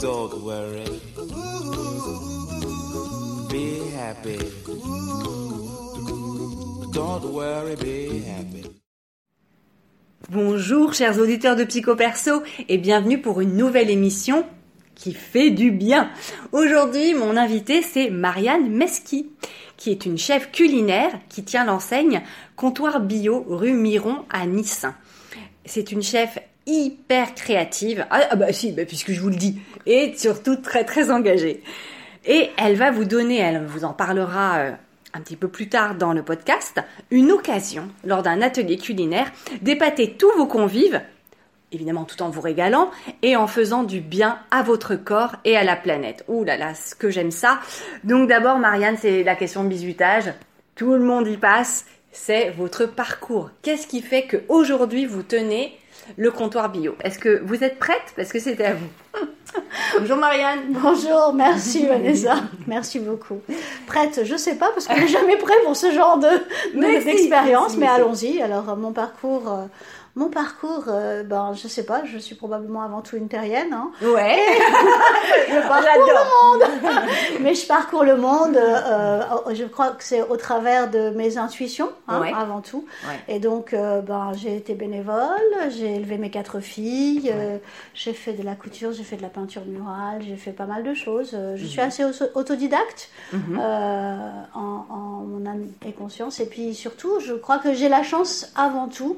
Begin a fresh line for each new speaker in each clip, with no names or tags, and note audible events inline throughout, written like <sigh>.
Don't worry. Be happy. Don't worry, be happy.
Bonjour chers auditeurs de Psycho Perso et bienvenue pour une nouvelle émission qui fait du bien. Aujourd'hui, mon invité c'est Marianne Meski, qui est une chef culinaire qui tient l'enseigne Comptoir Bio rue Miron à Nice. C'est une chef hyper créative. Ah, ah bah si, bah, puisque je vous le dis. Et surtout très très engagée. Et elle va vous donner, elle vous en parlera euh, un petit peu plus tard dans le podcast, une occasion, lors d'un atelier culinaire, d'épater tous vos convives, évidemment tout en vous régalant, et en faisant du bien à votre corps et à la planète. Ouh là là, ce que j'aime ça. Donc d'abord, Marianne, c'est la question de bisutage. Tout le monde y passe. C'est votre parcours. Qu'est-ce qui fait qu'aujourd'hui vous tenez le comptoir bio? Est-ce que vous êtes prête? Parce que c'était à vous. <laughs> Bonjour Marianne.
Bonjour, merci <laughs> Vanessa. Merci beaucoup. Prête, je sais pas parce qu'on n'est jamais prêt pour ce genre de d'expérience, mais, allons-y. Alors mon parcours, euh, mon parcours, euh, ben, je sais pas, je suis probablement avant tout une terrienne. Hein.
Ouais. <laughs>
je parcours le monde. Mais je parcours le monde, euh, je crois que c'est au travers de mes intuitions, hein, avant tout. Et donc, euh, ben, j'ai été bénévole, j'ai élevé mes quatre filles, j'ai fait de la couture, j'ai fait de la peinture murale, j'ai fait pas mal de choses. Je suis mhm. assez autodidacte mhm. en, en mon âme et conscience. Et puis surtout, je crois que j'ai la chance avant tout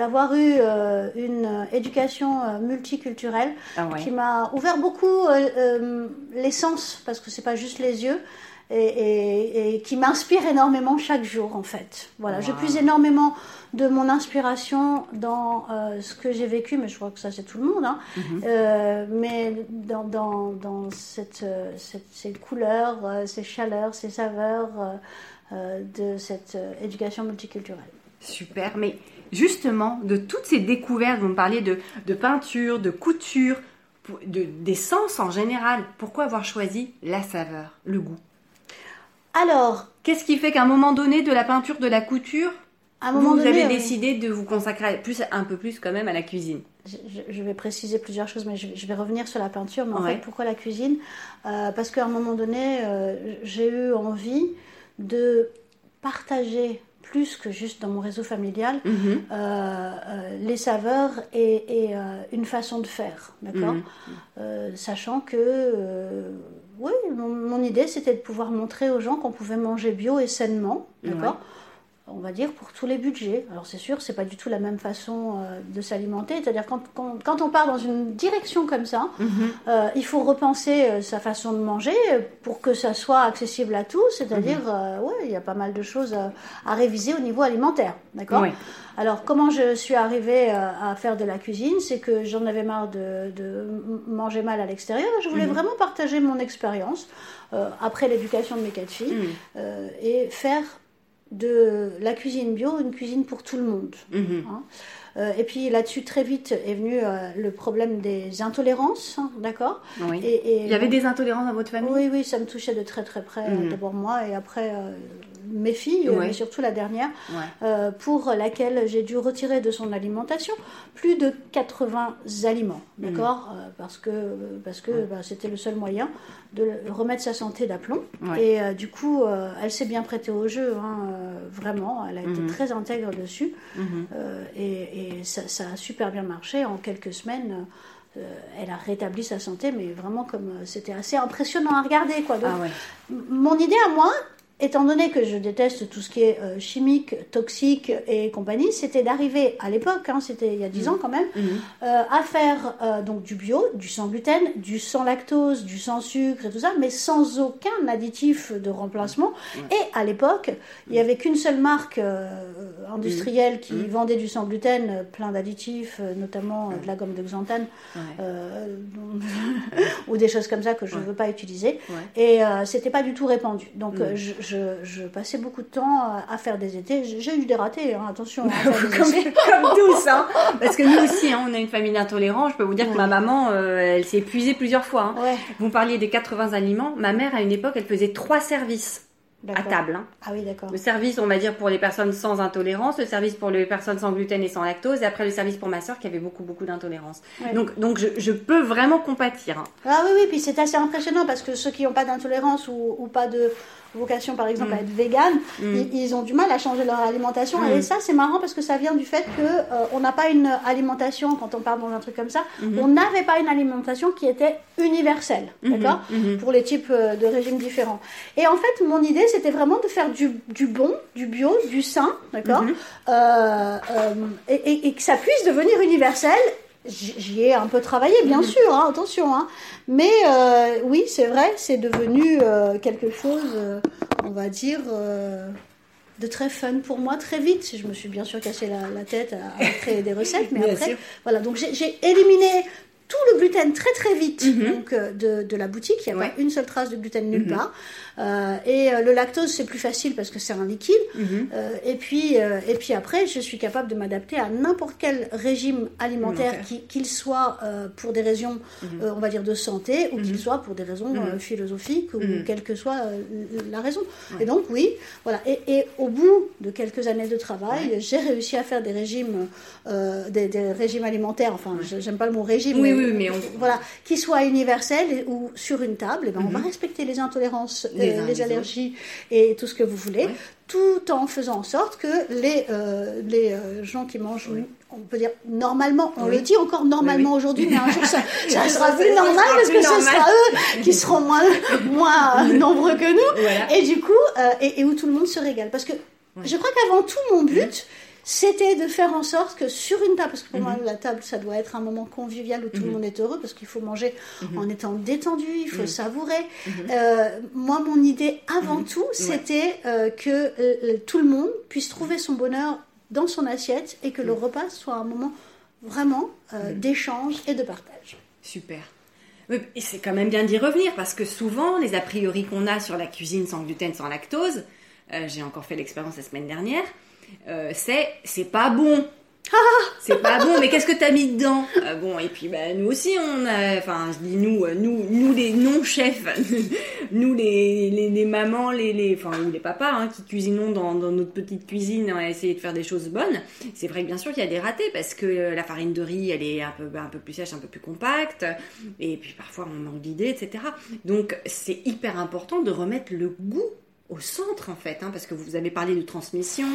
d'avoir eu euh, une éducation euh, multiculturelle ah qui m'a ouvert beaucoup euh, les sens, parce que c'est pas juste les yeux, et, qui m'inspire énormément chaque jour en fait. Voilà, je puise énormément de mon inspiration dans ce que j'ai vécu, mais je crois que ça c'est tout le monde, hein. mhm. mais dans, dans, dans cette, ces couleurs, ces chaleurs, ces saveurs de cette éducation multiculturelle.
Super, mais justement de toutes ces découvertes, vous me parliez de, peinture, de couture, de, des sens en général, pourquoi avoir choisi la saveur, le goût?
Alors,
qu'est-ce qui fait qu'à un moment donné, de la peinture, de la couture, à un moment vous avez décidé de vous consacrer plus, un peu plus quand même à la cuisine?
Je, vais préciser plusieurs choses, mais je, vais revenir sur la peinture. Mais en fait, pourquoi la cuisine? Euh, Parce qu'à un moment donné, euh, j'ai eu envie de partager plus que juste dans mon réseau familial, mhm. euh, euh, les saveurs et, euh, une façon de faire, d'accord mhm. Sachant que, oui, mon, idée c'était de pouvoir montrer aux gens qu'on pouvait manger bio et sainement, d'accord on va dire, pour tous les budgets. Alors c'est sûr, c'est pas du tout la même façon euh, de s'alimenter. C'est-à-dire quand, quand, on part dans une direction comme ça, mhm. euh, il faut repenser euh, sa façon de manger pour que ça soit accessible à tous. C'est-à-dire, mhm. ouais, il y a pas mal de choses à, réviser au niveau alimentaire, d'accord Alors comment je suis arrivée à faire de la cuisine, c'est que j'en avais marre de, manger mal à l'extérieur. Je voulais mhm. vraiment partager mon expérience après l'éducation de mes quatre filles et faire de la cuisine bio, une cuisine pour tout le monde. Mhm. Hein. Euh, et puis là-dessus, très vite est venu euh, le problème des intolérances, hein, d'accord
et, Il y avait des intolérances dans votre famille?
Oui, oui, ça me touchait de très très près, mhm. d'abord moi et après euh, mes filles, mais surtout la dernière, pour laquelle j'ai dû retirer de son alimentation plus de 80 aliments, mhm. d'accord Parce que, parce que bah, c'était le seul moyen de remettre sa santé d'aplomb. Et du coup, elle s'est bien prêtée au jeu, hein, vraiment, elle a été très intègre dessus. et et ça, a super bien marché. En quelques semaines, euh, elle a rétabli sa santé, mais vraiment comme euh, c'était assez impressionnant à regarder. Quoi. Ah mon idée à moi, étant donné que je déteste tout ce qui est euh, chimique, toxique et compagnie, c'était d'arriver à l'époque, hein, c'était il y a 10 ans quand même, mhm. euh, à faire euh, donc du bio, du sans gluten, du sans lactose, du sans sucre et tout ça, mais sans aucun additif de remplacement. Et à l'époque, il n'y avait qu'une seule marque industrielle qui vendait du sans gluten, plein d'additifs, notamment de la gomme de xanthane <laughs> ou des choses comme ça que je ne veux pas utiliser. Et c'était pas du tout répandu. Donc je je, passais beaucoup de temps à, faire des étés. J'ai eu des ratés, hein, attention. <laughs>
comme, tous, hein. parce que nous aussi, hein, on a une famille d'intolérants. Je peux vous dire que ma maman, euh, elle s'est épuisée plusieurs fois. Vous parliez des 80 aliments. Ma mère, à une époque, elle faisait trois services à table. Hein.
Ah oui, d'accord.
Le service, on va dire, pour les personnes sans intolérance, le service pour les personnes sans gluten et sans lactose, et après le service pour ma soeur qui avait beaucoup, beaucoup d'intolérance. Donc, donc je, peux vraiment compatir. Hein.
Ah oui, oui, puis c'est assez impressionnant parce que ceux qui n'ont pas d'intolérance ou, pas de vocation par exemple à mm. être vegan, mm. ils, ont du mal à changer leur alimentation. Mm. Et ça, c'est marrant parce que ça vient du fait que euh, on n'a pas une alimentation, quand on parle dans un truc comme ça, mm-hmm. on n'avait pas une alimentation qui était universelle, mm-hmm. d'accord mm-hmm. Pour les types euh, de régimes différents. Et en fait, mon idée, c'était vraiment de faire du, bon, du bio, du sain, d'accord euh, et, et que ça puisse devenir universel J'y ai un peu travaillé, bien sûr, hein, attention. Hein. Mais euh, oui, c'est vrai, c'est devenu euh, quelque chose, euh, on va dire, de très fun pour moi très vite. Je me suis bien sûr cassé la, tête à, créer des recettes, mais après, voilà. Donc j'ai éliminé tout le gluten très très vite mhm. donc, de, de, la boutique. Il n'y a pas une seule trace de gluten nulle mhm. part. Euh, et euh, le lactose, c'est plus facile parce que c'est un liquide. Mhm. Euh, et, puis, et puis après, je suis capable de m'adapter à n'importe quel régime alimentaire, qu'il soit pour des raisons, mhm. on va dire, de santé ou qu'il mhm. soit pour des raisons philosophiques ou quelle que soit la raison. Et donc, oui, voilà. Et, au bout de quelques années de travail, j'ai réussi à faire des régimes, des, régimes alimentaires, enfin, j'aime pas le mot régime,
oui, mais, mais
voilà, qui soient universels ou sur une table, et ben, on va respecter les intolérances les, allergies et tout ce que vous voulez, tout en faisant en sorte que les, euh, les euh, gens qui mangent, on peut dire normalement, on le dit encore normalement aujourd'hui, mais un jour ça, <laughs> sera plus normal parce que ce sera eux qui seront moins, moins <laughs> nombreux que nous, et du coup, euh, et, où tout le monde se régale. Parce que je crois qu'avant tout, mon but, c'était de faire en sorte que sur une table, parce que pour moi mhm. la table ça doit être un moment convivial où tout le mhm. monde est heureux, parce qu'il faut manger mhm. en étant détendu, il faut savourer. Euh, moi mon idée avant tout c'était euh, que euh, tout le monde puisse trouver son bonheur dans son assiette et que le repas soit un moment vraiment d'échange et de partage.
Super. Et c'est quand même bien d'y revenir parce que souvent les a priori qu'on a sur la cuisine sans gluten, sans lactose, j'ai encore fait l'expérience la semaine dernière, euh, c'est c'est pas bon. <laughs> c'est pas bon, mais qu'est-ce que t'as mis dedans? Euh, Bon, et puis bah, nous aussi, on a, enfin, je dis nous, euh, nous, nous les non-chefs, <laughs> nous les, les, mamans, les, les, enfin, ou les papas hein, qui cuisinons dans, dans, notre petite cuisine, a essayé de faire des choses bonnes. C'est vrai que bien sûr qu'il y a des ratés parce que la farine de riz, elle est un peu, un peu plus sèche, un peu plus compacte, et puis parfois on manque d'idées, etc. Donc c'est hyper important de remettre le goût au centre en fait, hein, parce que vous avez parlé de transmission,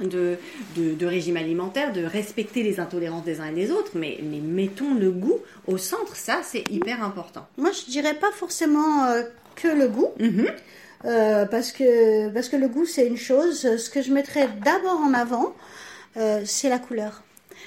de, de, régime alimentaire, de respecter les intolérances des uns et des autres, mais, mais mettons le goût au centre, ça c'est hyper important.
Moi je dirais pas forcément euh, que le goût.
Mhm.
Euh, parce, que, parce que le goût c'est une chose. Ce que je mettrais d'abord en avant, euh, c'est la couleur.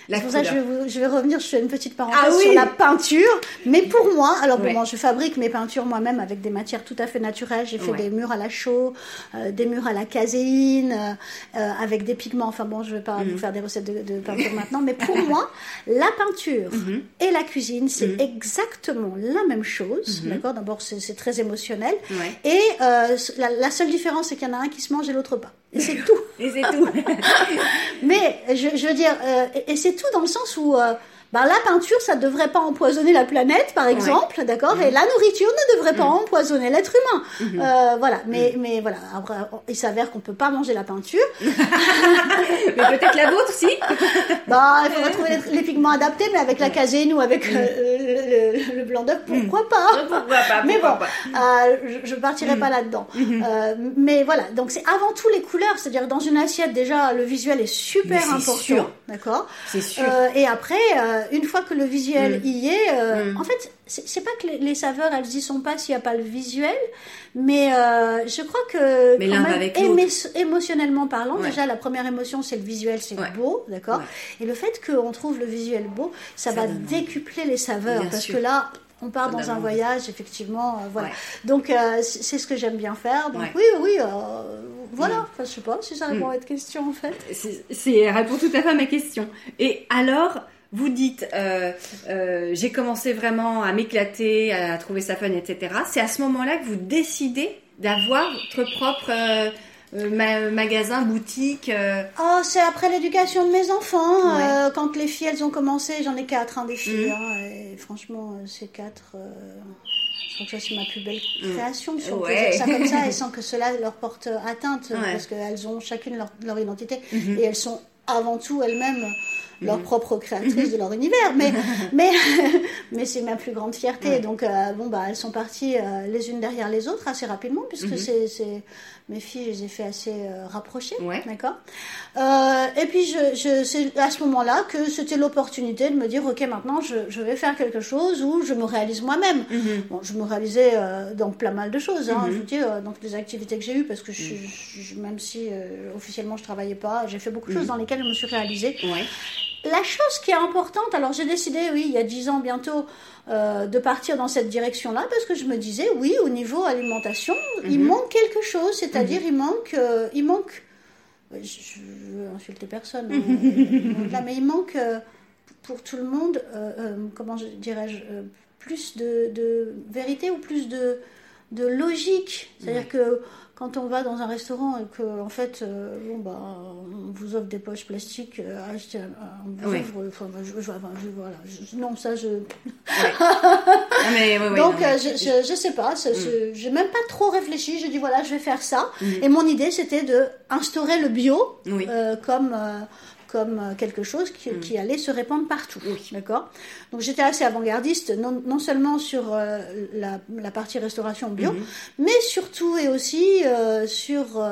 C'est pour ça que je vais, revenir, je fais une petite parenthèse ah sur la peinture. Mais pour moi, alors bon, je fabrique mes peintures moi-même avec des matières tout à fait naturelles. J'ai fait des murs à la chaux, euh, des murs à la caséine, euh, euh, avec des pigments. Enfin bon, je vais pas vous mhm. faire des recettes de, peinture maintenant. Mais pour <laughs> moi, la peinture mhm. et la cuisine, c'est mhm. exactement la même chose. D'accord? D'abord, c'est très émotionnel. Et la, seule différence, c'est qu'il y en a un qui se mange et l'autre pas. Et c'est tout.
et c'est tout. <laughs>
Mais je, je, veux dire, et c'est tout dans le sens où euh, ben, la peinture, ça ne devrait pas empoisonner la planète, par exemple, d'accord? Et mhm. la nourriture ne devrait pas mhm. empoisonner l'être humain. Mhm. Euh, voilà, mais, mais voilà, après, il s'avère qu'on ne peut pas manger la peinture. <laughs>
mais peut-être la vôtre, si <laughs>
bah, Il faudrait trouver les, pigments adaptés, mais avec la caséine ou avec euh, le, blanc d'œuf, pourquoi pas?
Pourquoi pas <laughs>
Mais bon, euh, je ne partirai pas là-dedans. mais voilà, donc c'est avant tout les couleurs, c'est-à-dire dans une assiette, déjà, le visuel est super important. D'accord?
C'est sûr.
et après euh, une fois que le visuel mm. y est, euh, mm. en fait, c'est pas que les, saveurs elles y sont pas s'il n'y a pas le visuel, mais euh, je crois que
mais même,
émotionnellement parlant, déjà la première émotion c'est le visuel, c'est beau, d'accord. Et le fait qu'on trouve le visuel beau, ça, va décupler les saveurs parce que là, on part dans un voyage, effectivement, voilà. Donc c'est ce que j'aime bien faire. Donc oui, oui, voilà. Mm. Enfin, je sais pas si ça répond à votre question en fait.
C'est répond tout à fait à ma question. Et alors, vous dites, euh, euh, j'ai commencé vraiment à m'éclater, à trouver sa fun, etc. C'est à ce moment-là que vous décidez d'avoir votre propre euh, magasin, boutique
Oh, c'est après l'éducation de mes enfants. quand les filles, elles ont commencé, j'en ai quatre, hein, des filles. Mm. Hein, et franchement, ces quatre je crois que c'est ma plus belle création, si on peut dire ça comme ça, et <laughs> sans que cela leur porte atteinte, parce qu'elles ont chacune leur, leur identité, et elles sont avant tout elles-mêmes leur mhm. propre créatrice de leur univers. Mais, <laughs> mais, <laughs> mais c'est ma plus grande fierté. Donc, euh, bon, bah, elles sont parties euh, les unes derrière les autres assez rapidement, puisque mhm. c'est, mes filles, je les ai fait assez euh, rapprocher. D'accord? Et puis, je, je, c'est à ce moment-là que c'était l'opportunité de me dire, OK, maintenant, je, je, vais faire quelque chose où je me réalise moi-même. Mhm. Bon, je me réalisais dans plein mal de choses. Hein, Je vous dis, dans les activités que j'ai eues, parce que je, même si officiellement je travaillais pas, j'ai fait beaucoup de choses dans lesquelles je me suis réalisée. La chose qui est importante, alors j'ai décidé, oui, il y a dix ans bientôt, euh, de partir dans cette direction-là parce que je me disais, oui, au niveau alimentation, il mhm. manque quelque chose, c'est-à-dire mhm. il manque, euh, il manque, je, veux insulter personne, hein, <laughs> mais il manque euh, pour tout le monde, comment dirais-je, plus de, vérité ou plus de, de logique, c'est-à-dire que quand on va dans un restaurant et que en fait euh, bon bah on vous offre des poches plastiques euh, à acheter un, oui. enfin, je, voilà non ça je <laughs> donc euh, je, je, sais pas mm. j'ai même pas trop réfléchi je dis voilà je vais faire ça mm. et mon idée c'était de instaurer le bio comme comme euh, quelque chose mm. qui, allait se répandre partout. D'accord? Donc j'étais assez avant-gardiste, non, seulement sur euh, la, partie restauration bio, mm-hmm. mais surtout et aussi euh, sur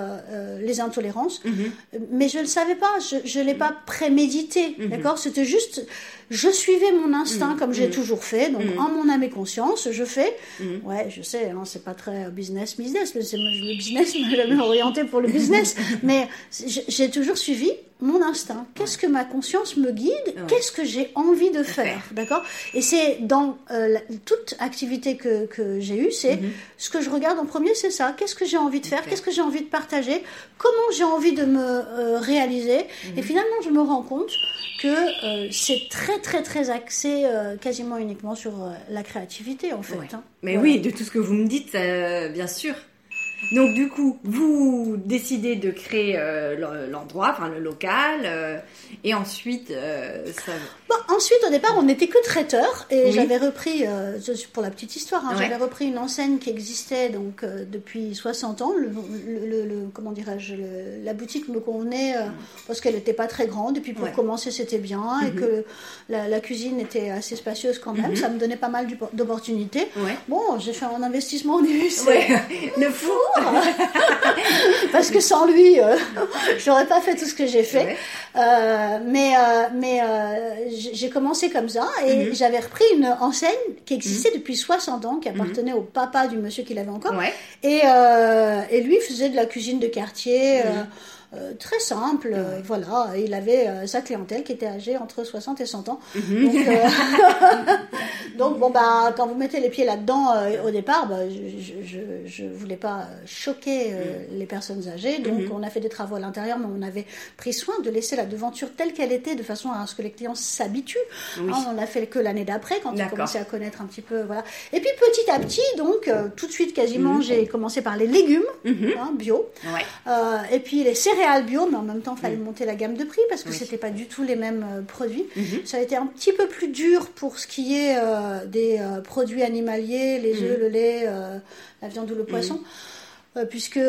les intolérances. Mm-hmm. Mais je ne le savais pas, je ne l'ai pas prémédité. Mm-hmm. D'accord? C'était juste, je suivais mon instinct comme j'ai toujours fait. Donc en mon âme et conscience, je fais. Ouais, je sais, hein, c'est pas très business, business. Le, le business m'a jamais orienté pour le business. <laughs> mais j'ai toujours suivi mon instinct, qu'est-ce que ma conscience me guide, qu'est-ce que j'ai envie de faire, d'accord? Et c'est dans euh, toute activité que, que j'ai eue, c'est mhm. ce que je regarde en premier, c'est ça. Qu'est-ce que j'ai envie de faire, qu'est-ce que j'ai envie de partager, comment j'ai envie de me euh, réaliser. Mhm. Et finalement, je me rends compte que euh, c'est très très très axé quasiment uniquement sur la créativité en fait. Hein.
Mais oui, de tout ce que vous me dites, bien sûr. Donc du coup, vous décidez de créer euh, l'endroit, enfin le local, euh, et ensuite euh, ça...
Bon, ensuite, au départ, on n'était que traiteur, et j'avais repris, pour la petite histoire, hein, j'avais repris une enseigne qui existait donc depuis 60 ans. Le, le, comment dirais-je, la boutique me convenait parce qu'elle n'était pas très grande, et puis pour commencer, c'était bien, et mhm. que la, cuisine était assez spacieuse quand même. Mhm. Ça me donnait pas mal d'opportunités. Bon, j'ai fait un investissement au <laughs> début, le four <laughs> parce que sans lui, euh, <laughs> j'aurais pas fait tout ce que j'ai fait. Euh, mais euh, mais j'ai commencé comme ça et mhm. j'avais repris une enseigne qui existait mhm. depuis 60 ans, qui mhm. appartenait au papa du monsieur qui l'avait encore. Et, et lui faisait de la cuisine de quartier. Euh, très simple. Euh, voilà, il avait euh, sa clientèle qui était âgée entre 60 et 100 ans. Mhm. <laughs> Donc, bon, bah, quand vous mettez les pieds là-dedans au départ, bah, je ne voulais pas choquer mhm. les personnes âgées. Donc, mhm. on a fait des travaux à l'intérieur, mais on avait pris soin de laisser la devanture telle qu'elle était, de façon à ce que les clients s'habituent. Hein, on a fait que l'année d'après, quand on commençait à connaître un petit peu. Voilà. Et puis, petit à petit, donc, tout de suite, quasiment, j'ai commencé par les légumes hein, bio. et puis, les céréales bio, mais en même temps, il fallait mm. monter la gamme de prix parce que ce c'était pas du tout les mêmes euh, produits. Mm-hmm. Ça a été un petit peu plus dur pour ce qui est euh, des euh, produits animaliers, les mm. œufs, le lait, la viande ou le mm. poisson. puisque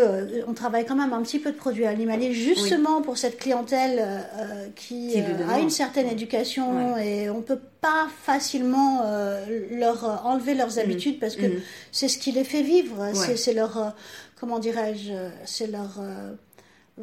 on travaille quand même un petit peu de produits animaliers justement pour cette clientèle qui a une certaine éducation et on peut pas facilement leur enlever leurs habitudes parce que c'est ce qui les fait vivre, c'est leur comment dirais-je, c'est leur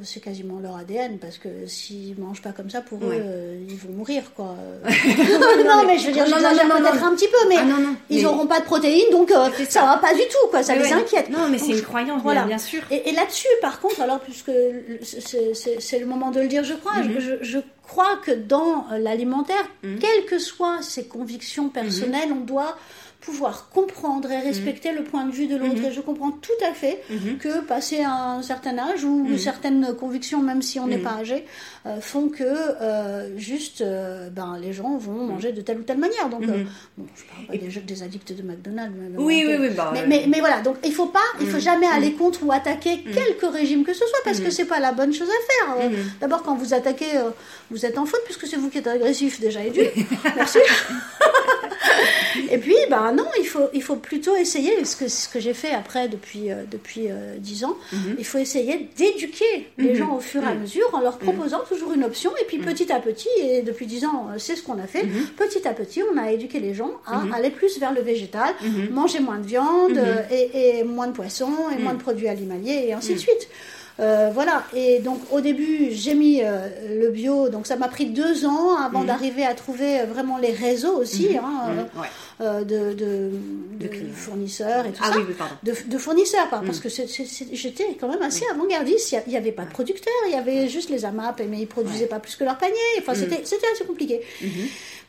c'est quasiment leur ADN parce que s'ils mangent pas comme ça pour eux euh, ils vont mourir quoi <laughs> non, mais je veux dire non, peut-être un petit peu mais ah, ils n'auront pas de protéines donc euh, ça. va pas du tout quoi ça les inquiète
non mais c'est une croyance voilà. bien sûr
et, là-dessus par contre alors puisque c'est le moment de le dire je crois mm-hmm. je, crois que dans l'alimentaire mm-hmm. quelles que soient ses convictions personnelles mm-hmm. on doit pouvoir comprendre et respecter le point de vue de l'autre. Mhm. Et je comprends tout à fait mhm. que passer un certain âge ou mhm. certaines convictions, même si on n'est pas âgé, euh, font que euh, juste euh, ben, les gens vont manger de telle ou telle manière. Donc, bon, je parle pas des, des, addicts de McDonald's.
Mais, oui, oui, oui. Bah,
mais, mais, voilà, donc il faut pas, il faut jamais aller contre ou attaquer quelque régime que ce soit parce que c'est pas la bonne chose à faire. D'abord, quand vous attaquez, vous êtes en faute puisque c'est vous qui êtes agressif déjà et dur. <laughs> Merci. <laughs> Et puis, ben non, il faut, il faut plutôt essayer, ce que, ce que j'ai fait après depuis, euh, depuis euh, 10 ans,
Mhm.
il faut essayer d'éduquer les gens au fur et à
Mhm.
mesure en leur proposant toujours une option. Et puis petit à petit, et depuis 10 ans, euh, c'est ce qu'on a fait,
Mhm.
petit à petit, on a éduqué les gens à aller plus vers le végétal,
Mhm.
manger moins de viande euh, et, et moins de poissons et moins de produits animaliers et ainsi de suite. Euh, voilà, et donc au début j'ai mis euh, le bio, donc ça m'a pris deux ans avant d'arriver à trouver euh, vraiment les réseaux aussi hein, euh,
Ouais.
euh, de, de- de
clients.
fournisseurs et tout
Ah
ça.
oui, oui, pardon.
De, fournisseurs, parce que j'étais quand même assez avant-gardiste. Il n'y avait pas de producteurs, il y avait juste les AMAP, mais ils produisaient pas plus que leur panier. Enfin, c'était c'était assez compliqué.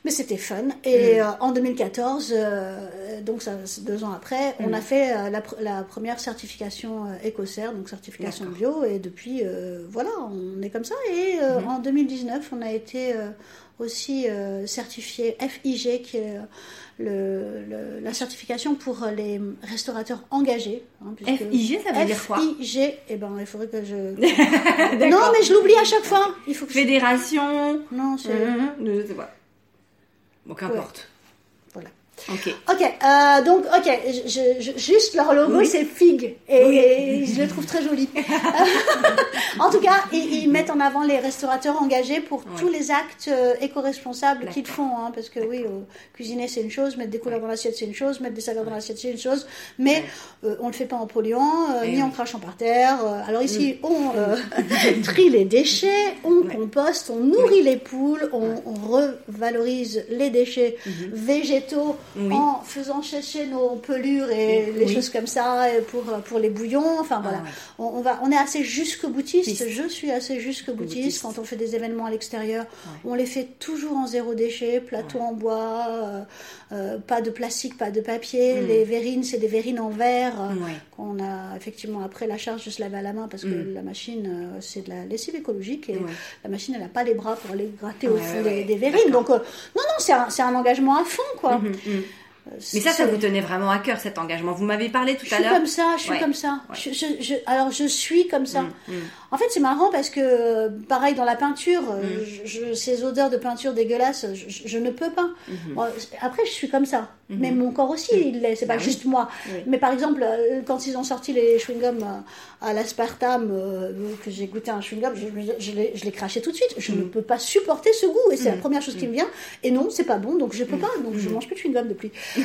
Mais c'était fun. Et euh, en 2014, euh, donc ça, deux ans après, on a fait euh, la, pr- la première certification euh, écossaire, donc certification bio. Et depuis, euh, voilà, on est comme ça. Et euh, en 2019, on a été euh, aussi euh, certifié FIG, qui est le, le- la certification pour les restaurateurs engagés. hein,
FIG, ça veut dire quoi
FIG, eh ben, il faudrait que je. <laughs> non, mais je l'oublie à chaque fois. Il faut que je...
Fédération.
Non, c'est.
Je sais pas. Bon, qu'importe. Ok.
Ok, euh, donc, ok, je, je- juste leur logo,
Oui.
c'est Fig, et, et je le trouve très joli. <laughs> en tout cas, ils, ils mettent en avant les restaurateurs engagés pour tous les actes euh, éco-responsables qu'ils font, hein, parce que oui, euh, cuisiner c'est une chose, mettre des couleurs dans l'assiette c'est une chose, mettre des saveurs dans l'assiette c'est une chose, mais euh, on le fait pas en polluant, euh,
Eh
ni
oui.
en crachant par terre. euh, alors ici, on <laughs> euh, trie les déchets, on composte, on nourrit les poules, on, on revalorise les déchets végétaux
Mhm. Oui.
en faisant sécher nos pelures et les choses comme ça et pour, pour les bouillons. Enfin voilà,
ouais.
on, on va, on est assez jusque boutiste.
Piste.
Je suis assez jusque boutiste
Boutiste.
quand on fait des événements à l'extérieur. On les fait toujours en zéro déchet, plateau en bois, euh, euh, pas de plastique, pas de papier. Les verrines, c'est des verrines en verre euh, qu'on a effectivement après la charge de se laver à la main parce que la machine, euh, c'est de la lessive écologique et la machine, elle n'a pas les bras pour aller gratter au fond des, des verrines. Donc, euh, non, non, c'est un, un engagement à fond, quoi.
Mhm, mhm.
Euh,
Mais ça, ça vous tenait vraiment à cœur cet engagement. Vous m'avez parlé tout
je
à
suis
l'heure.
comme ça, je suis
Ouais.
comme ça.
Ouais.
Je, je- je- alors je suis comme ça.
Mm, mm.
En fait, c'est marrant parce que, euh, pareil, dans la peinture, euh,
Mm.
je- ces odeurs de peinture dégueulasses, je, ne peux pas. Bon, après, je suis comme ça. Mais mon corps aussi, il l'est. C'est pas
Mm-hmm. Oui.
juste moi.
Oui.
Mais par exemple, euh, quand ils ont sorti les chewing-gums euh, à l'aspartame, euh, que j'ai goûté un chewing-gum, je, l'ai- craché tout de suite. Je ne peux pas supporter ce goût. Et c'est la première chose qui me vient. Et non, c'est pas bon, donc je peux pas. Donc je mange plus de chewing-gum depuis. <laughs>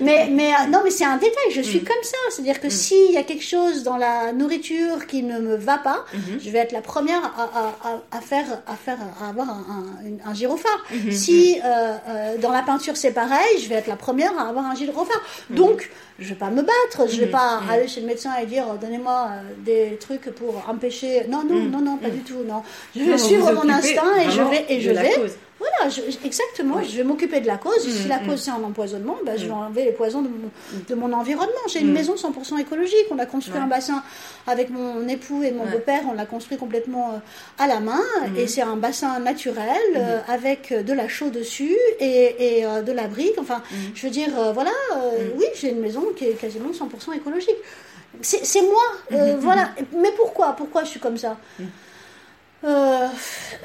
mais, mais euh, non, mais c'est un détail. Je
Mm.
suis comme ça. C'est-à-dire que s'il y a quelque chose dans la nourriture qui ne me va pas,
Mm-hmm.
je vais être la première à, à- faire, à faire, à avoir un, un, gyrophare.
Mm-hmm.
Si euh, euh, dans la peinture c'est pareil, je vais être la première à avoir un gyrophare.
Mm-hmm.
Donc, je vais pas me battre. Je vais pas aller chez le médecin et dire donnez-moi des trucs pour empêcher. Non, non, non, non, pas du tout. Non, je vais
Mm. Non,
suivre mon instinct et je vais et
de
je
la
vais.
cause.
Voilà, je- exactement. Je vais m'occuper de la cause. si la cause c'est un empoisonnement, ben, je vais enlever les poisons de mon, de mon environnement. J'ai une maison 100% écologique. On a construit un bassin avec mon époux et mon beau-père. On l'a construit complètement euh, à la main. Et c'est un bassin naturel euh, avec euh, de la chaux dessus et, et, euh, de la brique. Enfin, je veux dire, euh, voilà, oui, j'ai une maison qui est quasiment 100% écologique. C'est moi, voilà. Mais pourquoi? Pourquoi je suis comme ça? Euh,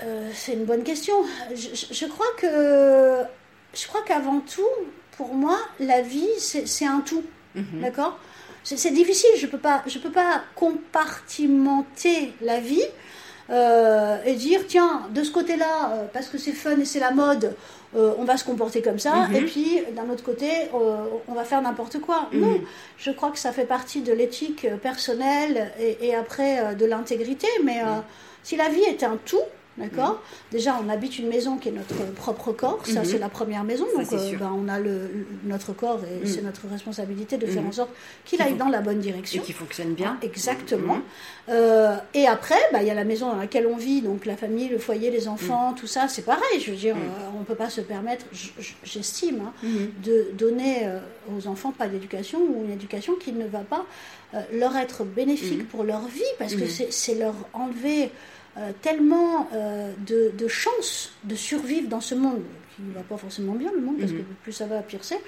euh, c'est une bonne question. Je, crois que je crois qu'avant tout, pour moi, la vie c'est un tout, d'accord? C'est difficile. Je peux pas je peux pas compartimenter la vie euh, et dire tiens de ce côté-là euh, parce que c'est fun et c'est la mode. euh, on va se comporter comme ça, et puis d'un autre côté, on va faire n'importe quoi. Non, je crois que ça fait partie de l'éthique personnelle et, et après de l'intégrité. Mais si la vie est un tout, d'accord Déjà, on habite une maison qui est notre propre corps, ça c'est la première maison, donc euh, ben, on a le, le- notre corps et c'est notre responsabilité de faire en sorte qu'il aille dans la bonne
Et
direction.
qui fonctionne bien.
Exactement. Euh, et après, bah, il y a la maison dans laquelle on vit, donc la famille, le foyer, les enfants, tout ça, c'est pareil. Je veux dire, euh, on ne peut pas se permettre, j'estime, hein, de donner aux enfants pas d'éducation ou une éducation qui ne va pas leur être bénéfique pour leur vie, parce que c'est leur enlever tellement de, de chances de survivre dans ce monde qui ne va pas forcément bien, le monde, parce que mhm. plus ça va, pire c'est.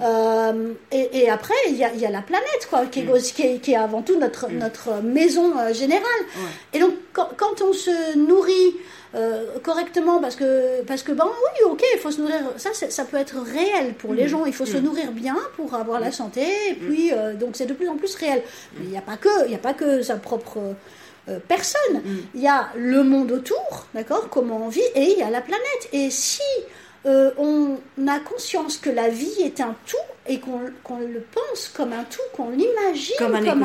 Euh, et, après, il y a, la planète, quoi, qui, est, mhm. qui, est, avant tout notre, mhm. notre maison euh, générale. Et donc, quand, on se nourrit euh, correctement, parce que, parce que, ben oui, ok, il faut se nourrir, ça, ça peut être réel pour les gens, il faut se nourrir bien pour avoir la santé, et puis, donc c'est de plus en plus réel. Mais il n'y a pas que, il a pas que sa propre personne. Il y a le monde autour, d'accord, comment on vit, et il y a la planète. Et si euh, on a conscience que la vie est un tout et qu'on le pense comme un tout, qu'on l'imagine comme, un, tout,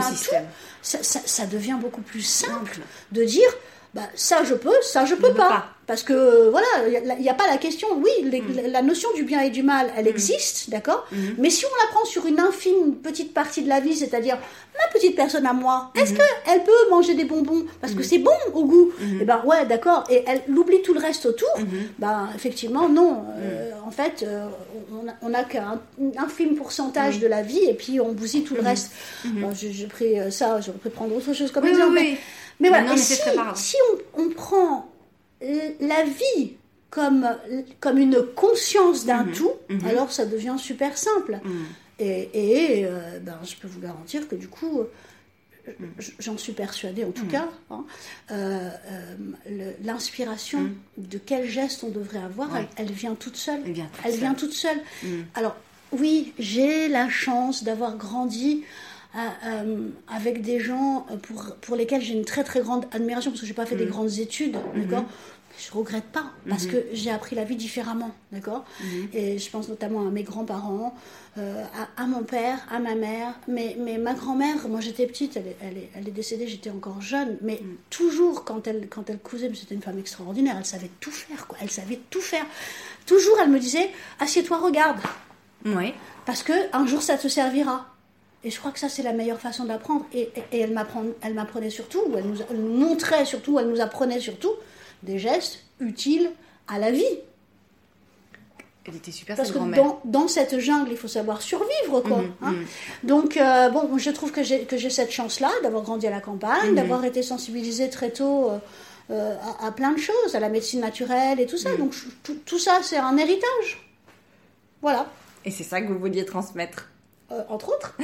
ça, devient beaucoup plus simple de dire bah, ça je peux, ça je peux pas. Parce que euh, voilà, il n'y a, pas la question. Oui, mm. la notion du bien et du mal, elle mm. existe, d'accord. Mm. Mais si on la prend sur une infime petite partie de la vie, c'est-à-dire ma petite personne à moi, est-ce qu'elle peut manger des bonbons parce que c'est bon au goût Et eh ben ouais, d'accord. Et elle oublie tout le reste autour. Ben effectivement, non. Euh, en fait, euh, on n'a qu'un infime pourcentage de la vie et puis on bousille tout le reste. J'ai pris ça, j'aurais pu prendre autre chose comme exemple. Mais voilà, si, si on, on, prend la vie comme, comme une conscience d'un mhm. tout, mhm. alors ça devient super simple. Mhm. Et, et euh, ben, je peux vous garantir que du coup, j'en suis persuadée en tout cas, hein, euh, euh, l'inspiration de quel geste on devrait avoir, elle, vient toute seule. Elle vient toute, elle seule. Vient toute seule. Alors oui, j'ai la chance d'avoir grandi euh, avec des gens pour, pour lesquels j'ai une très très grande admiration parce que j'ai pas fait des mm. grandes études, mm-hmm. d'accord? Je regrette pas parce mm-hmm. que j'ai appris la vie différemment, d'accord? Mm-hmm. Et je pense notamment à mes grands-parents, euh, à, mon père, à ma mère, mais, mais ma grand-mère, moi j'étais petite, elle est, elle est, elle est décédée, j'étais encore jeune, mais mm. toujours quand elle, quand elle cousait, c'était une femme extraordinaire, elle savait tout faire, quoi, elle savait tout faire. Toujours, elle me disait, assieds-toi, regarde.
Oui.
Parce que un jour ça te servira. Et je crois que ça, c'est la meilleure façon d'apprendre. Et, elle m'apprenait surtout, ou elle nous, montrait surtout, elle nous apprenait surtout des gestes utiles à la vie.
Elle était super
Parce que dans, dans, cette jungle, il faut savoir survivre, quoi. Mhm, hein. mhm. Donc, euh, bon, je trouve que j'ai cette chance-là d'avoir grandi à la campagne, mhm. d'avoir été sensibilisée très tôt euh, euh, à, plein de choses, à la médecine naturelle et tout ça. Donc, tout ça, c'est un héritage. Voilà.
Et c'est ça que vous vouliez transmettre
Entre autres.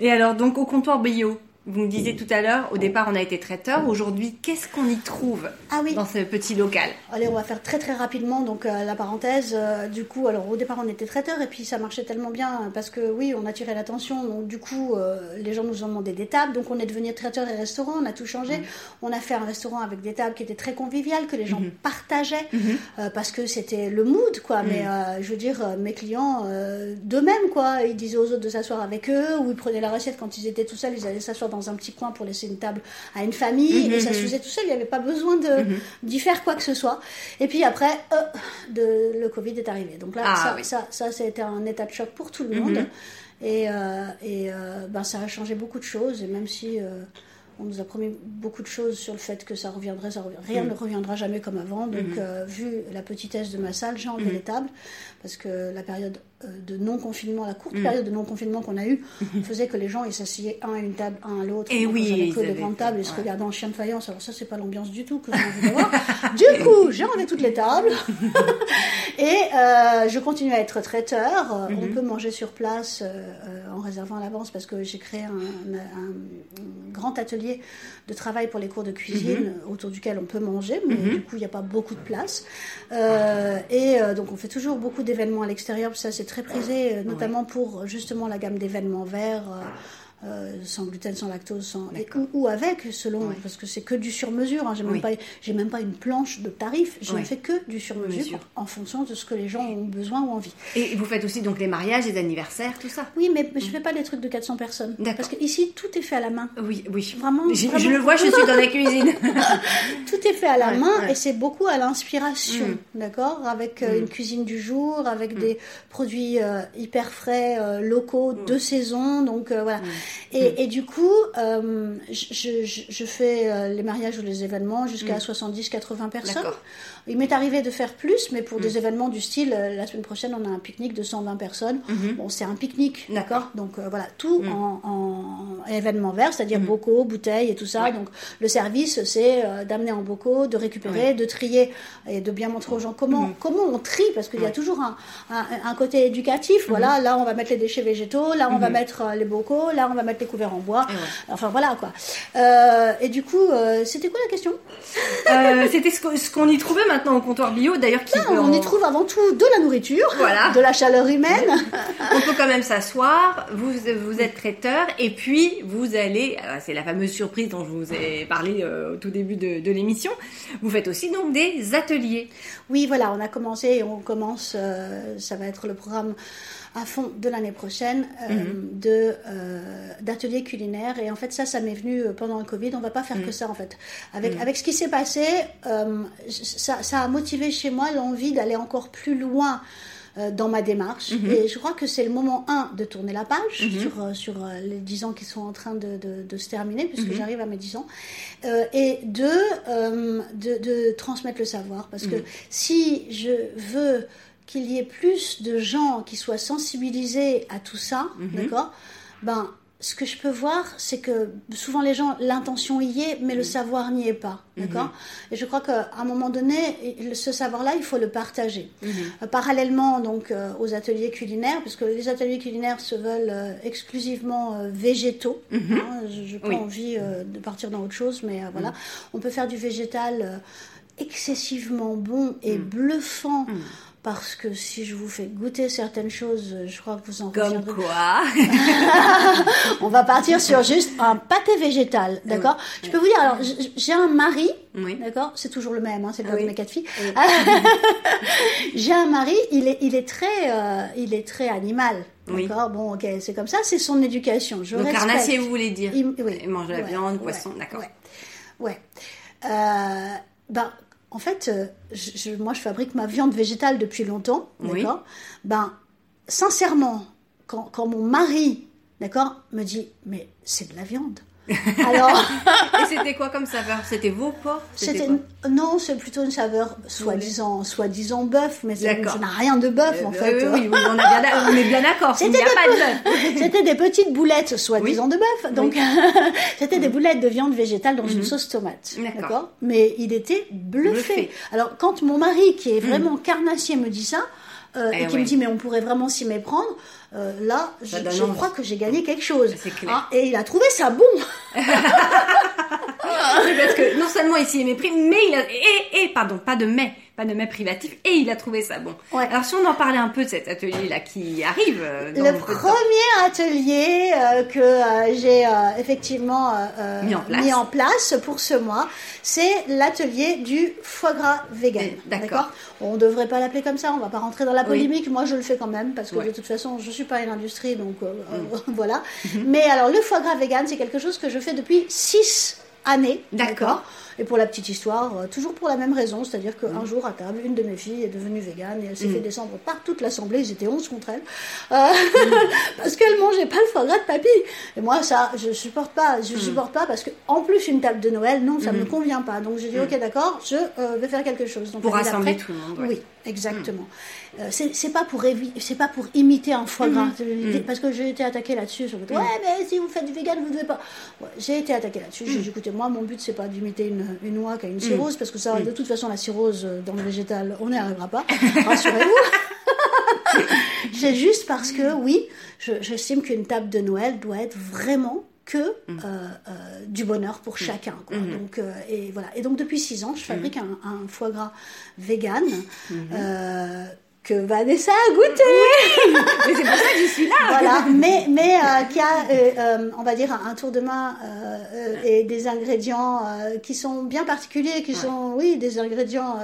Et alors, donc, au comptoir bio, vous me disiez tout à l'heure, au départ on a été traiteur. Aujourd'hui, qu'est-ce qu'on y trouve ah dans ce petit local
Allez, on va faire très très rapidement donc euh, la parenthèse. Euh, du coup, alors au départ on était traiteur et puis ça marchait tellement bien parce que oui, on attirait l'attention. Donc du coup, euh, les gens nous ont demandé des tables. Donc on est devenu traiteur et restaurant. On a tout changé. Mm. On a fait un restaurant avec des tables qui étaient très conviviales, que les gens mm-hmm. partageaient mm-hmm. parce que c'était le mood quoi. Mais mm. je veux dire, mes clients d'eux-mêmes quoi, ils disaient aux autres de s'asseoir avec eux ou ils prenaient la recette quand ils étaient tout seuls, ils allaient s'asseoir dans un petit coin pour laisser une table à une famille mhm, et ça se mhm. faisait tout seul, il n'y avait pas besoin mhm. d'y faire quoi que ce soit. Et puis après, euh, de, le Covid est arrivé. Donc là, ah ça, ça, ça, a été un état de choc pour tout le monde. Et, euh, et euh, ben, ça a changé beaucoup de choses. Et même si on nous a promis beaucoup de choses sur le fait que ça reviendrait, rien ne reviendra jamais comme avant. Donc, vu la petitesse de ma salle, j'ai enlevé les tables parce que la période de non-confinement, la courte mm. période de non-confinement qu'on a eue, <laughs> faisait que les gens ils s'assillaient un à une table, un à l'autre.
Et oui,
que des grandes tables et se regardaient en chien de faïence. Alors ça, c'est pas l'ambiance du tout que j'ai envie d'avoir. du coup, <laughs> j'ai enlevé toutes les tables <laughs> et euh, je continue à être traiteur. Euh, on mm-hmm. peut manger sur place en réservant à l'avance parce que j'ai créé un, grand atelier de travail pour les cours de cuisine mm-hmm. autour duquel on peut manger, mais mm-hmm. du coup, il n'y a pas beaucoup de place. et donc, on fait toujours beaucoup d'événements à l'extérieur. Ça, c'est très prisé, euh, notamment pour justement la gamme d'événements verts. Euh, euh, sans gluten, sans lactose, sans, ou, avec, selon, parce que c'est que du sur-mesure. Hein. J'ai même, pas, même pas une planche de tarifs, je ne fais que du sur-mesure en fonction de ce que les gens ont besoin ou envie.
Et vous faites aussi donc les mariages, les anniversaires, tout ça?
Oui, mais, je ne fais pas des trucs de 400 personnes. Parce qu'ici, tout est fait à la main.
Oui, oui.
Vraiment.
Je, le vois, je suis dans la cuisine. <laughs>
tout est fait à la main et c'est beaucoup à l'inspiration, mm. d'accord? Avec euh, mm. une cuisine du jour, avec mm. des produits euh, hyper frais, locaux, de saison. Donc voilà. Et, du coup, euh, je, fais euh, les mariages ou les événements jusqu'à 70-80 personnes. Il m'est arrivé de faire plus, mais pour des événements du style, euh, la semaine prochaine, on a un pique-nique de 120 personnes. Bon, c'est un pique-nique, d'accord. Donc euh, voilà, tout en, en événement vert, c'est-à-dire bocaux, bouteilles et tout ça. Donc le service, c'est euh, d'amener en bocaux, de récupérer, de trier et de bien montrer aux gens comment, comment on trie, parce qu'il y a toujours un, un, un côté éducatif. Voilà, là, on va mettre les déchets végétaux, là, on va mettre les bocaux, là, on va mettre les couverts en bois. Enfin voilà quoi. Et du coup, c'était quoi la question?
C'était ce qu'on y trouvait maintenant au comptoir bio, d'ailleurs. qui
Non, On y trouve avant tout de la nourriture,
Voilà.
de la chaleur humaine. <laughs>
On peut quand même s'asseoir, vous, vous êtes traiteur, et puis vous allez, euh, c'est la fameuse surprise dont je vous ai parlé euh, au tout début de, de l'émission, vous faites aussi donc des ateliers.
Oui, voilà, on a commencé et on commence, euh, ça va être le programme à fond de l'année prochaine euh, de euh, d'ateliers culinaires. Et en fait ça ça m'est venu euh, pendant le Covid. On va pas faire que ça en fait. Avec avec ce qui s'est passé euh, ça, ça a motivé chez moi l'envie d'aller encore plus loin dans ma démarche. Et je crois que c'est le moment 1 de tourner la page sur, sur les 10 ans qui sont en train de, de, de se terminer puisque j'arrive à mes 10 ans. Euh, et deux euh, de, de transmettre le savoir. Parce que si je veux qu'il y ait plus de gens qui soient sensibilisés à tout ça, d'accord? Ben, ce que je peux voir, c'est que souvent les gens, l'intention y est, mais le savoir n'y est pas, d'accord? Et je crois qu'à un moment donné, ce savoir-là, il faut le partager. Euh, parallèlement donc euh, aux ateliers culinaires, parce que les ateliers culinaires se veulent euh, exclusivement végétaux. hein, je n'ai pas
Oui.
envie de partir dans autre chose, mais voilà, on peut faire du végétal. excessivement bon et bluffant parce que si je vous fais goûter certaines choses, je crois que vous en
Comme
reviendrez.
quoi <laughs>
On va partir sur juste un pâté végétal, d'accord? Je peux vous dire, alors j'ai un mari,
Oui.
d'accord? C'est toujours le même, hein, c'est le
Ah
de
oui.
mes quatre filles. <laughs> j'ai un mari, il est, il est très, euh, il est très animal,
Oui.
d'accord? Bon, ok, c'est comme ça, c'est son éducation. Je
Donc
respecte.
carnassier, vous voulez dire
Il, oui.
Il mange de la
Ouais,
viande,
ouais,
poisson, d'accord.
Ouais. ouais. Euh, ben, en fait, euh, je, je- moi, je fabrique ma viande végétale depuis longtemps,
Oui.
d'accord? Ben, sincèrement, quand, quand mon mari, d'accord, me dit, mais c'est de la viande. <laughs> Alors,
Et c'était quoi comme saveur? C'était veau, porc
c'était non, c'est plutôt une saveur soi-disant, soi-disant bœuf, mais ça n'a rien de bœuf en
Euh,
fait.
oui, oui, oui, on, a bien, on est bien d'accord.
C'était des,
pas de bœuf. <laughs>
c'était des petites boulettes, soi-disant de bœuf. Donc, <laughs> c'était des boulettes de viande végétale dans une sauce tomate.
D'accord.
Mais il était bluffé.
Bluffé.
Alors, quand mon mari, qui est vraiment carnassier, me dit ça, euh,
Eh
et qui
ouais.
me dit, mais on pourrait vraiment s'y méprendre, euh, là, je, crois que j'ai gagné quelque chose. Hein, et il a trouvé ça bon. <laughs> <laughs>
Parce que non seulement il s'y est mépris, mais il a. Et, et, pardon, pas de mais, pas de mais privatif, et il a trouvé ça bon. Alors si on en parlait un peu de cet atelier-là qui arrive. Euh,
le premier atelier euh, que euh, j'ai effectivement
mis en, place.
pour ce mois, c'est l'atelier du foie gras vegan.
D'accord.
On ne devrait pas l'appeler comme ça, on ne va pas rentrer dans la polémique. Moi je le fais quand même, parce que de toute façon je ne suis pas une industrie, donc mm. <laughs> voilà. Mm-hmm. mais alors le foie gras vegan, c'est quelque chose que je fais depuis 6 année.
D'accord.
Et pour la petite histoire, euh, toujours pour la même raison, c'est-à-dire
Mm.
qu'un jour à table, une de mes filles est devenue végane et elle s'est fait descendre par toute l'assemblée, ils étaient 11 contre elle, euh, <laughs> parce qu'elle mangeait pas le foie gras de papy. Et moi, ça, je supporte pas,
Mm.
je supporte pas parce que en plus une table de Noël, non, ça me convient pas. Donc j'ai dit, ok, d'accord, je euh, vais faire quelque chose. Donc,
Mm. Pour rassembler tout le monde, ouais.
Oui, exactement. Euh, c'est pas pour c'est pas pour imiter un foie gras,
Mm.
parce que j'ai été attaquée là-dessus. Ouais, mais si vous faites du vegan, vous devez pas. Ouais, j'ai été attaquée là-dessus.
Mm.
J'ai dit, écoutez, moi, mon but c'est pas d'imiter une, une oie qui a une cirrhose, parce que ça, de toute façon, la cirrhose euh, dans le végétal, on n'y arrivera pas. <laughs> Rassurez-vous. <laughs> C'est juste parce que oui, je- j'estime qu'une table de Noël doit être vraiment que euh, euh, du bonheur pour chacun. quoi. Donc, euh, et, voilà. et donc depuis six ans, je fabrique un, un foie gras vegan que Vanessa a goûté.
Mais c'est pour ça que je suis là.
voilà, mais, mais euh, qui a, euh, euh, on va dire, un, tour de main euh, euh, et des ingrédients euh, qui sont bien particuliers, qui sont, oui, des ingrédients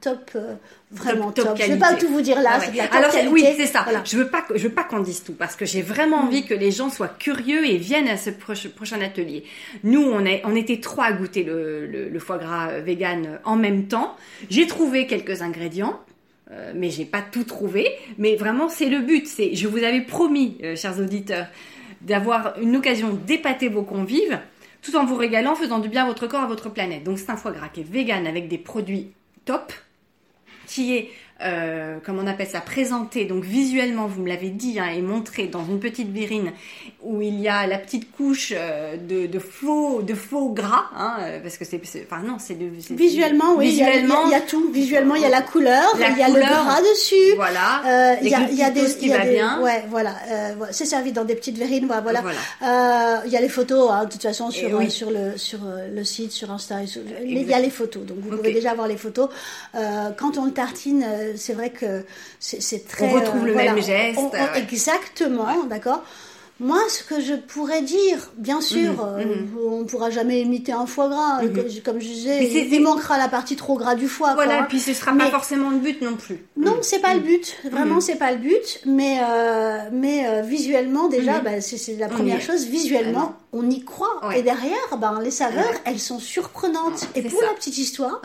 top, euh, vraiment top. Je ne vais pas tout vous dire là,
Ah ouais.
c'est de la top
Alors
qualité.
oui, c'est ça.
Voilà.
Je veux pas, je veux pas qu'on dise tout parce que j'ai vraiment envie que les gens soient curieux et viennent à ce proche- prochain atelier. Nous, on est, on était trois à goûter le, le- le foie gras vegan en même temps. J'ai trouvé quelques ingrédients. Euh, mais j'ai pas tout trouvé. Mais vraiment, c'est le but. C'est, je vous avais promis, euh, chers auditeurs, d'avoir une occasion d'épater vos convives, tout en vous régalant, faisant du bien à votre corps, à votre planète. Donc c'est un foie gras qui est vegan avec des produits top, qui est euh, comment on appelle ça, présenté, donc visuellement, vous me l'avez dit, hein, et montré dans une petite virine où il y a la petite couche euh, de, de, faux, de faux gras, hein, euh, parce que c'est, enfin non, c'est de
visuellement, oui, visuellement, il y, a, tout. Visuellement, il y a la couleur, il y a le gras dessus,
voilà,
euh, il y a, il y a des, qui va bien, ouais, voilà, euh, c'est servi dans des petites verrines, voilà, voilà. il y a les photos, hein, de toute façon sur sur le sur le site, sur Insta, il y a les photos, donc vous pouvez déjà voir les photos. quand on le tartine c'est vrai que c'est très.
On retrouve le même geste.
Exactement, d'accord. Moi, ce que je pourrais dire, bien sûr, mhm, euh, mhm. on ne pourra jamais imiter un foie gras, mhm. comme je disais, il, manquera la partie trop gras du foie.
Voilà,
et
puis ce sera pas forcément le but non plus.
Non, c'est pas le but, vraiment c'est pas le but, mais euh, mais euh, visuellement déjà, bah, c'est la première chose, visuellement, on y croit. Et derrière, ben, les saveurs, elles sont surprenantes. et pour la petite histoire,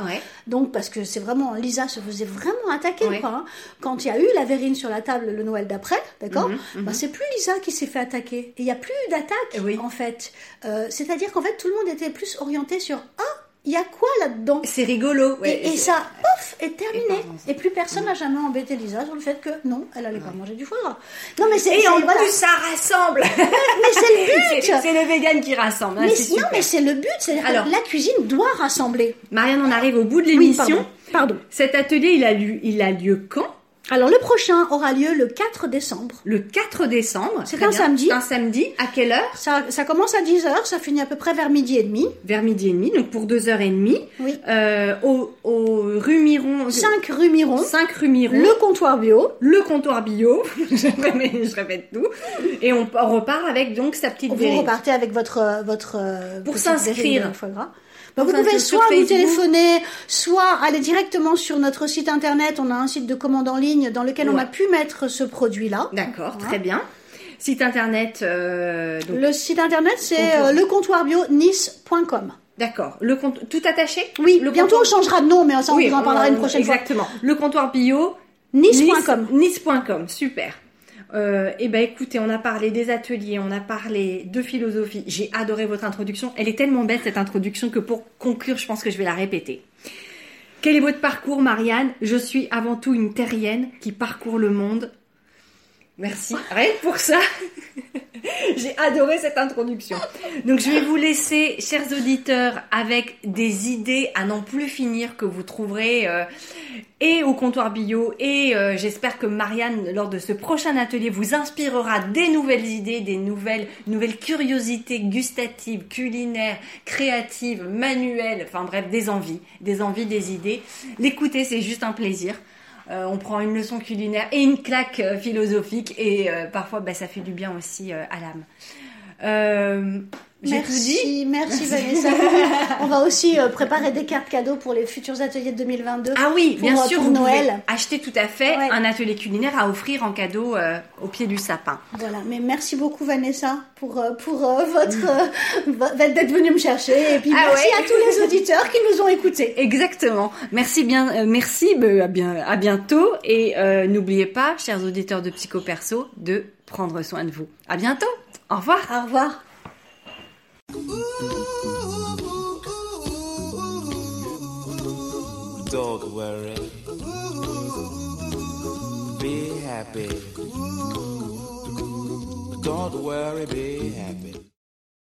donc parce que c'est vraiment, Lisa se faisait vraiment attaquer. Quoi, hein. Quand il y a eu la verrine sur la table le Noël d'après, d'accord mhm, ben, mhm. c'est plus Lisa qui s'est fait attaquer. Et il n'y a plus d'attaque, en fait. Euh, c'est-à-dire qu'en fait, tout le monde était plus orienté sur Ah, il y a quoi là-dedans
C'est rigolo.
et, ça, pouf, est terminé. Et, plus personne n'a jamais embêté Lisa sur le fait que non, elle allait pas manger du foie gras.
Non, mais c'est. Et en plus, ça rassemble. <laughs>
mais c'est le but.
C'est le vegan qui rassemble.
Hein, mais, non, mais c'est le but. C'est Alors, la cuisine doit rassembler.
Marianne, on arrive au bout de l'émission.
pardon.
Cet atelier, il a lieu, il a lieu quand?
Alors le prochain aura lieu le 4 décembre.
Le 4 décembre.
C'est un samedi.
Un samedi. À quelle heure?
Ça, ça, commence à 10h, ça finit à peu près vers midi et demi.
Vers midi et demi, donc pour 2h30.
Oui.
Euh, au, au rue Miron.
5 rue Miron.
5 rue Miron.
Le comptoir bio.
Le comptoir bio. <laughs> je, répète, je répète tout. Et on, repart avec donc sa petite
Vous repartez avec votre... votre
pour s'inscrire
vous pouvez soit nous téléphoner, soit aller directement sur notre site internet. On a un site de commande en ligne dans lequel on a pu mettre ce produit-là.
D'accord, très bien. Site internet. Euh,
Le site internet, c'est euh, le comptoir bio nice.com.
D'accord. Le compte tout attaché?
Oui. Le bientôt on changera de nom, mais ça on vous en parlera une prochaine
fois. Exactement. Le comptoir bio
nice.com.
Nice.com. Super. Euh, eh ben écoutez, on a parlé des ateliers, on a parlé de philosophie. J'ai adoré votre introduction. Elle est tellement belle cette introduction que pour conclure, je pense que je vais la répéter. Quel est votre parcours, Marianne? Je suis avant tout une terrienne qui parcourt le monde. Merci. Rien pour ça. <laughs> J'ai adoré cette introduction. Donc je vais vous laisser, chers auditeurs, avec des idées à n'en plus finir que vous trouverez euh, et au comptoir bio et euh, j'espère que Marianne, lors de ce prochain atelier, vous inspirera des nouvelles idées, des nouvelles, nouvelles curiosités gustatives, culinaires, créatives, manuelles, enfin bref, des envies, des envies, des idées. L'écouter, c'est juste un plaisir. Euh, on prend une leçon culinaire et une claque philosophique et parfois bah, ça fait du bien aussi à l'âme.
Merci, merci Vanessa. <laughs> on va aussi euh, préparer des cartes cadeaux pour les futurs ateliers de 2022.
Ah oui, bien
euh,
sûr,
pour Noël.
acheter tout à fait un atelier culinaire à offrir en cadeau euh, au pied du sapin.
Voilà, mais merci beaucoup Vanessa pour pour votre d'être venue me chercher et puis ah merci à tous les auditeurs qui nous ont écoutés.
Exactement. Merci bien, merci, à bien à bientôt et n'oubliez pas, chers auditeurs de Psycho Perso, de prendre soin de vous. À bientôt. Au revoir.
Au revoir.
Don't worry. Be happy. Don't worry, be happy.